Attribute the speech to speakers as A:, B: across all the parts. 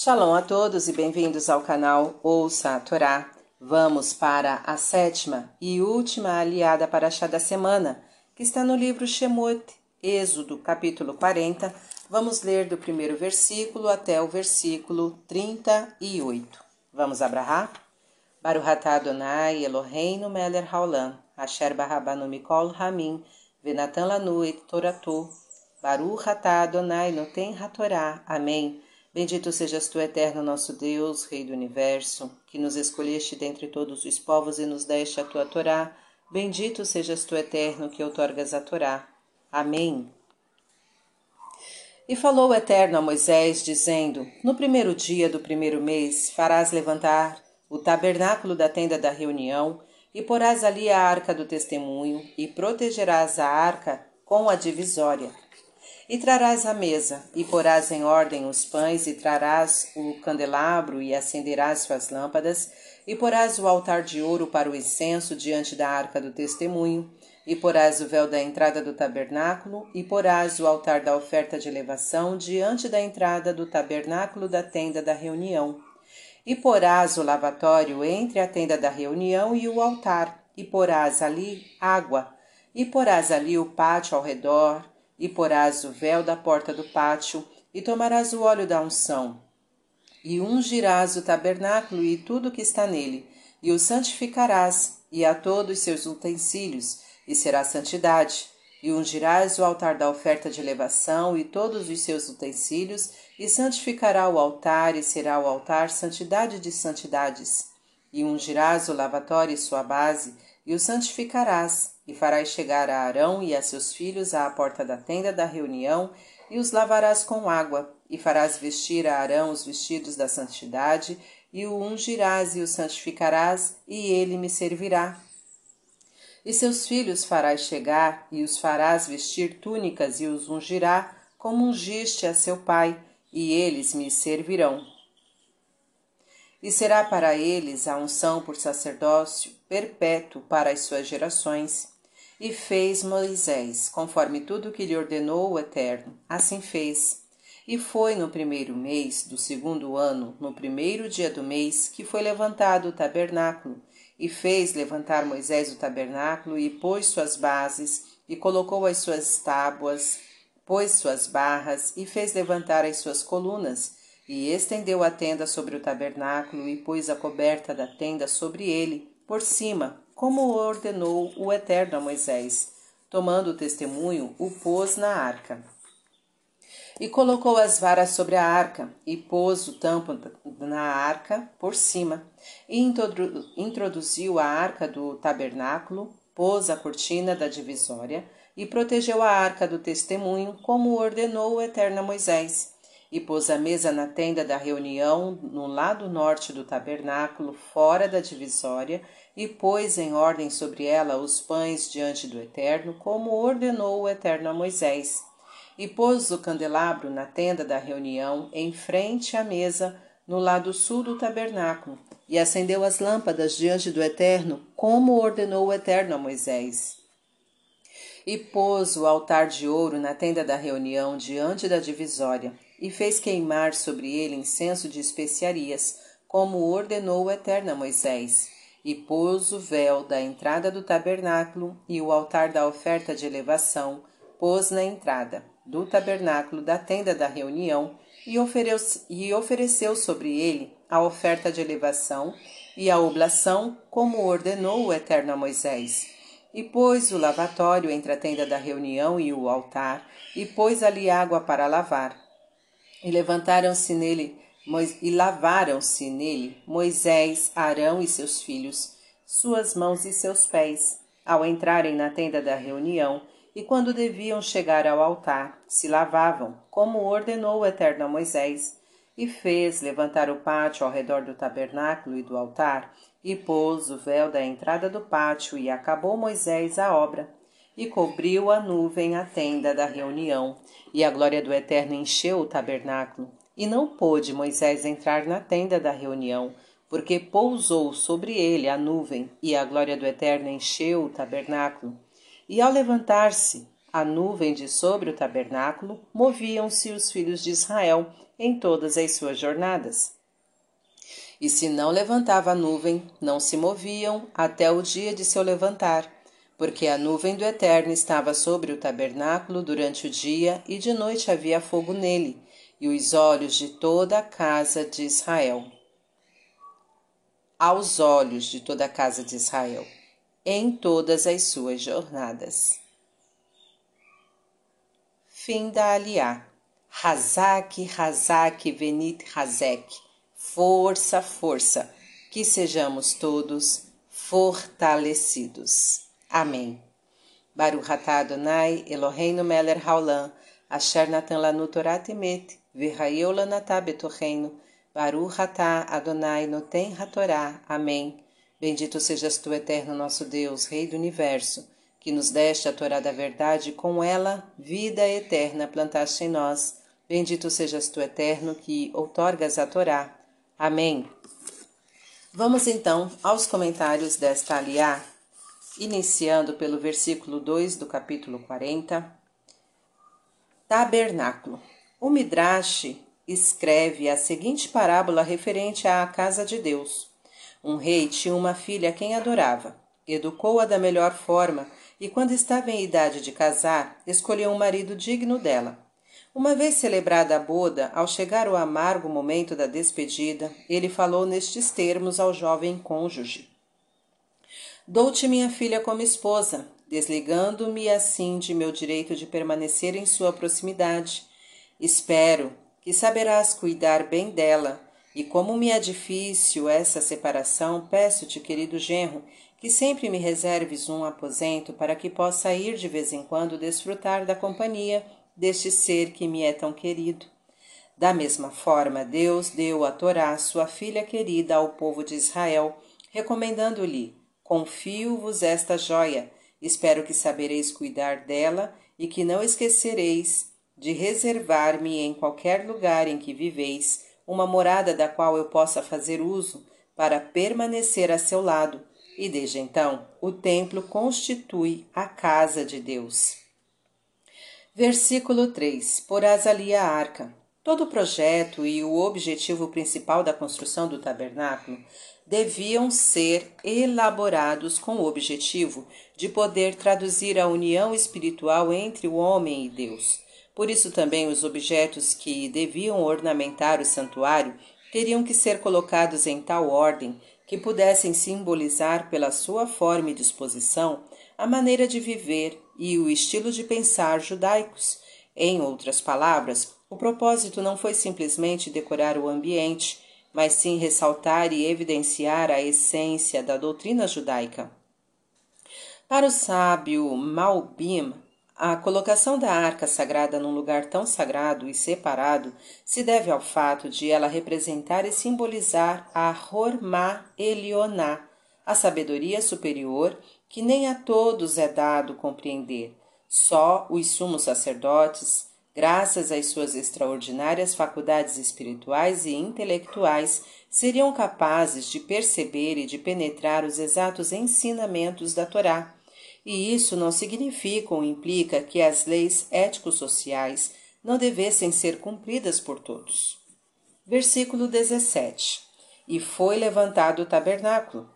A: Shalom a todos e bem-vindos ao canal Ouça a Torá. Vamos para a sétima e última aliada para chá da semana, que está no livro Shemot, Êxodo, capítulo 40. Vamos ler do primeiro versículo até o versículo 38. Vamos abrahar? Baruch atah Adonai Eloheinu melech haolam, asher barabanu mikol hamim, venatan lanu et toratu, Baruch atah Adonai noten hatorá. Amém. Bendito sejas tu, eterno nosso Deus, Rei do Universo, que nos escolheste dentre todos os povos e nos deste a tua Torá. Bendito sejas tu, eterno, que outorgas a Torá. Amém. E falou o Eterno a Moisés, dizendo: No primeiro dia do primeiro mês farás levantar o tabernáculo da tenda da reunião, e porás ali a arca do testemunho, e protegerás a arca com a divisória. E trarás a mesa, e porás em ordem os pães, e trarás o candelabro, e acenderás suas lâmpadas, e porás o altar de ouro para o incenso diante da arca do testemunho, e porás o véu da entrada do tabernáculo, e porás o altar da oferta de elevação diante da entrada do tabernáculo da tenda da reunião. E porás o lavatório entre a tenda da reunião e o altar, e porás ali água, e porás ali o pátio ao redor, e porás o véu da porta do pátio, e tomarás o óleo da unção, e ungirás o tabernáculo e tudo que está nele, e o santificarás, e a todos os seus utensílios, e será santidade. E ungirás o altar da oferta de elevação e todos os seus utensílios, e santificará o altar, e será o altar santidade de santidades. E ungirás o lavatório e sua base, e o santificarás, e farás chegar a Arão e a seus filhos à porta da tenda da reunião, e os lavarás com água, e farás vestir a Arão os vestidos da santidade, e o ungirás e o santificarás, e ele me servirá. E seus filhos farás chegar, e os farás vestir túnicas, e os ungirá, como ungiste a seu pai, e eles me servirão e será para eles a unção por sacerdócio perpétuo para as suas gerações. E fez Moisés, conforme tudo que lhe ordenou o Eterno, assim fez. E foi no primeiro mês do segundo ano, no primeiro dia do mês, que foi levantado o tabernáculo. E fez levantar Moisés o tabernáculo, e pôs suas bases, e colocou as suas tábuas, pôs suas barras, e fez levantar as suas colunas, e estendeu a tenda sobre o tabernáculo e pôs a coberta da tenda sobre ele, por cima, como ordenou o Eterno a Moisés. Tomando o testemunho, o pôs na arca. E colocou as varas sobre a arca, e pôs o tampo na arca por cima, e introduziu a arca do tabernáculo, pôs a cortina da divisória, e protegeu a arca do testemunho, como ordenou o Eterno a Moisés e pôs a mesa na tenda da reunião, no lado norte do tabernáculo, fora da divisória, e pôs em ordem sobre ela os pães diante do Eterno, como ordenou o Eterno a Moisés. E pôs o candelabro na tenda da reunião, em frente à mesa, no lado sul do tabernáculo, e acendeu as lâmpadas diante do Eterno, como ordenou o Eterno a Moisés. E pôs o altar de ouro na tenda da reunião diante da divisória, e fez queimar sobre ele incenso de especiarias, como ordenou o Eterno a Moisés, e pôs o véu da entrada do tabernáculo e o altar da oferta de elevação, pôs na entrada do tabernáculo da tenda da reunião e ofereceu, e ofereceu sobre ele a oferta de elevação e a oblação, como ordenou o Eterno a Moisés. E pôs o lavatório entre a tenda da reunião e o altar, e pôs ali água para lavar, e levantaram-se nele e lavaram-se nele Moisés, Arão e seus filhos, suas mãos e seus pés, ao entrarem na tenda da reunião, e quando deviam chegar ao altar, se lavavam, como ordenou o Eterno a Moisés, e fez levantar o pátio ao redor do tabernáculo e do altar, e pôs o véu da entrada do pátio, e acabou Moisés a obra e cobriu a nuvem a tenda da reunião, e a glória do Eterno encheu o tabernáculo. E não pôde Moisés entrar na tenda da reunião, porque pousou sobre ele a nuvem, e a glória do Eterno encheu o tabernáculo. E ao levantar-se a nuvem de sobre o tabernáculo, moviam-se os filhos de Israel, em todas as suas jornadas. E se não levantava a nuvem, não se moviam até o dia de seu levantar, porque a nuvem do Eterno estava sobre o tabernáculo durante o dia e de noite havia fogo nele, e os olhos de toda a casa de Israel. Aos olhos de toda a casa de Israel, em todas as suas jornadas. Fim da Aliá. Hazak, Hazak, Venit, Hazek. Força, força. Que sejamos todos fortalecidos. Amém. Baruch atah Adonai, Eloheinu melech haolam, asher natan lanu Torah temet, v'hayeu lanatah betorreino, Baruch atah Adonai noten hatorá. Amém. Bendito sejas tu, eterno nosso Deus, Rei do Universo, que nos deste a Torá da verdade com ela vida eterna plantaste em nós. Bendito sejas tu, eterno, que outorgas a Torá. Amém. Vamos então aos comentários desta aliá iniciando pelo versículo 2 do capítulo 40. Tabernáculo. O Midrash escreve a seguinte parábola referente à casa de Deus. Um rei tinha uma filha a quem adorava. Educou-a da melhor forma e, quando estava em idade de casar, escolheu um marido digno dela. Uma vez celebrada a boda, ao chegar o amargo momento da despedida, ele falou nestes termos ao jovem cônjuge: Dou-te minha filha como esposa, desligando-me assim de meu direito de permanecer em sua proximidade. Espero que saberás cuidar bem dela, e como me é difícil essa separação, peço-te, querido genro, que sempre me reserves um aposento para que possa ir de vez em quando desfrutar da companhia deste ser que me é tão querido. Da mesma forma, Deus deu a Torá, sua filha querida, ao povo de Israel, recomendando-lhe Confio-vos esta joia. Espero que sabereis cuidar dela e que não esquecereis de reservar-me em qualquer lugar em que viveis uma morada da qual eu possa fazer uso para permanecer a seu lado. E desde então, o templo constitui a casa de Deus. Versículo 3: Porás ali a arca. Todo o projeto e o objetivo principal da construção do tabernáculo deviam ser elaborados com o objetivo de poder traduzir a união espiritual entre o homem e Deus. Por isso também os objetos que deviam ornamentar o santuário teriam que ser colocados em tal ordem que pudessem simbolizar pela sua forma e disposição a maneira de viver e o estilo de pensar judaicos. Em outras palavras, o propósito não foi simplesmente decorar o ambiente, mas sim ressaltar e evidenciar a essência da doutrina judaica. Para o sábio Malbim, a colocação da arca sagrada num lugar tão sagrado e separado se deve ao fato de ela representar e simbolizar a Hormá Elioná, a sabedoria superior que nem a todos é dado compreender. Só os sumos sacerdotes, graças às suas extraordinárias faculdades espirituais e intelectuais, seriam capazes de perceber e de penetrar os exatos ensinamentos da Torá. E isso não significa ou implica que as leis ético-sociais não devessem ser cumpridas por todos. Versículo 17: E foi levantado o tabernáculo.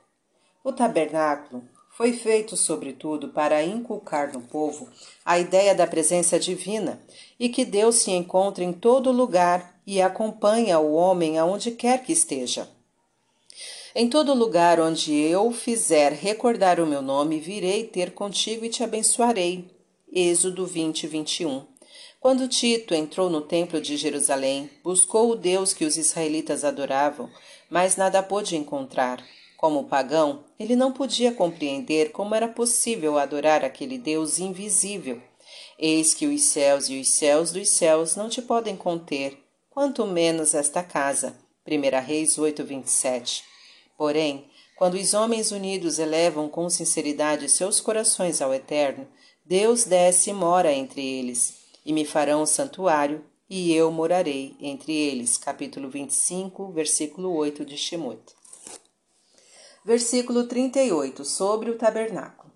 A: O tabernáculo foi feito, sobretudo, para inculcar no povo a ideia da presença divina e que Deus se encontra em todo lugar e acompanha o homem aonde quer que esteja. Em todo lugar onde eu fizer recordar o meu nome, virei ter contigo e te abençoarei. Êxodo 20, 21. Quando Tito entrou no templo de Jerusalém, buscou o Deus que os israelitas adoravam, mas nada pôde encontrar. Como pagão, ele não podia compreender como era possível adorar aquele Deus invisível. Eis que os céus e os céus dos céus não te podem conter, quanto menos esta casa. 1 Reis 8, 27. Porém, quando os homens unidos elevam com sinceridade seus corações ao Eterno, Deus desce e mora entre eles, e me farão santuário, e eu morarei entre eles. Capítulo 25, versículo 8 de Shemot. Versículo 38 sobre o tabernáculo.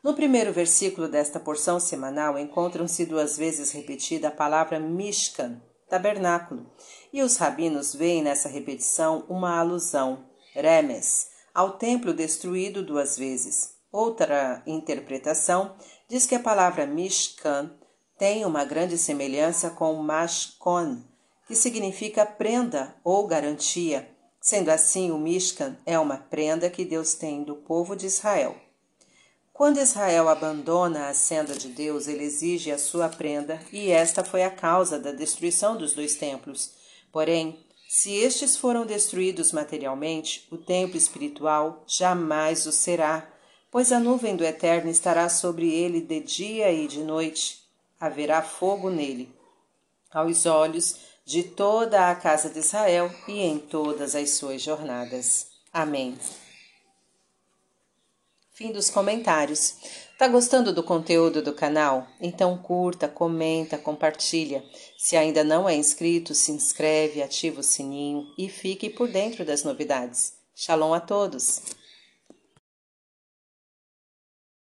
A: No primeiro versículo desta porção semanal encontram-se duas vezes repetida a palavra Mishkan, tabernáculo. E os rabinos veem nessa repetição uma alusão, remes, ao templo destruído duas vezes. Outra interpretação diz que a palavra Mishkan tem uma grande semelhança com Mashkon, que significa prenda ou garantia. Sendo assim, o Mishkan é uma prenda que Deus tem do povo de Israel. Quando Israel abandona a senda de Deus, ele exige a sua prenda, e esta foi a causa da destruição dos dois templos. Porém, se estes foram destruídos materialmente, o templo espiritual jamais o será, pois a nuvem do Eterno estará sobre ele de dia e de noite. Haverá fogo nele, aos olhos de toda a casa de Israel e em todas as suas jornadas. Amém. Fim dos comentários. Tá gostando do conteúdo do canal? Então curta, comenta, compartilha. Se ainda não é inscrito, se inscreve, ativa o sininho e fique por dentro das novidades. Shalom a todos!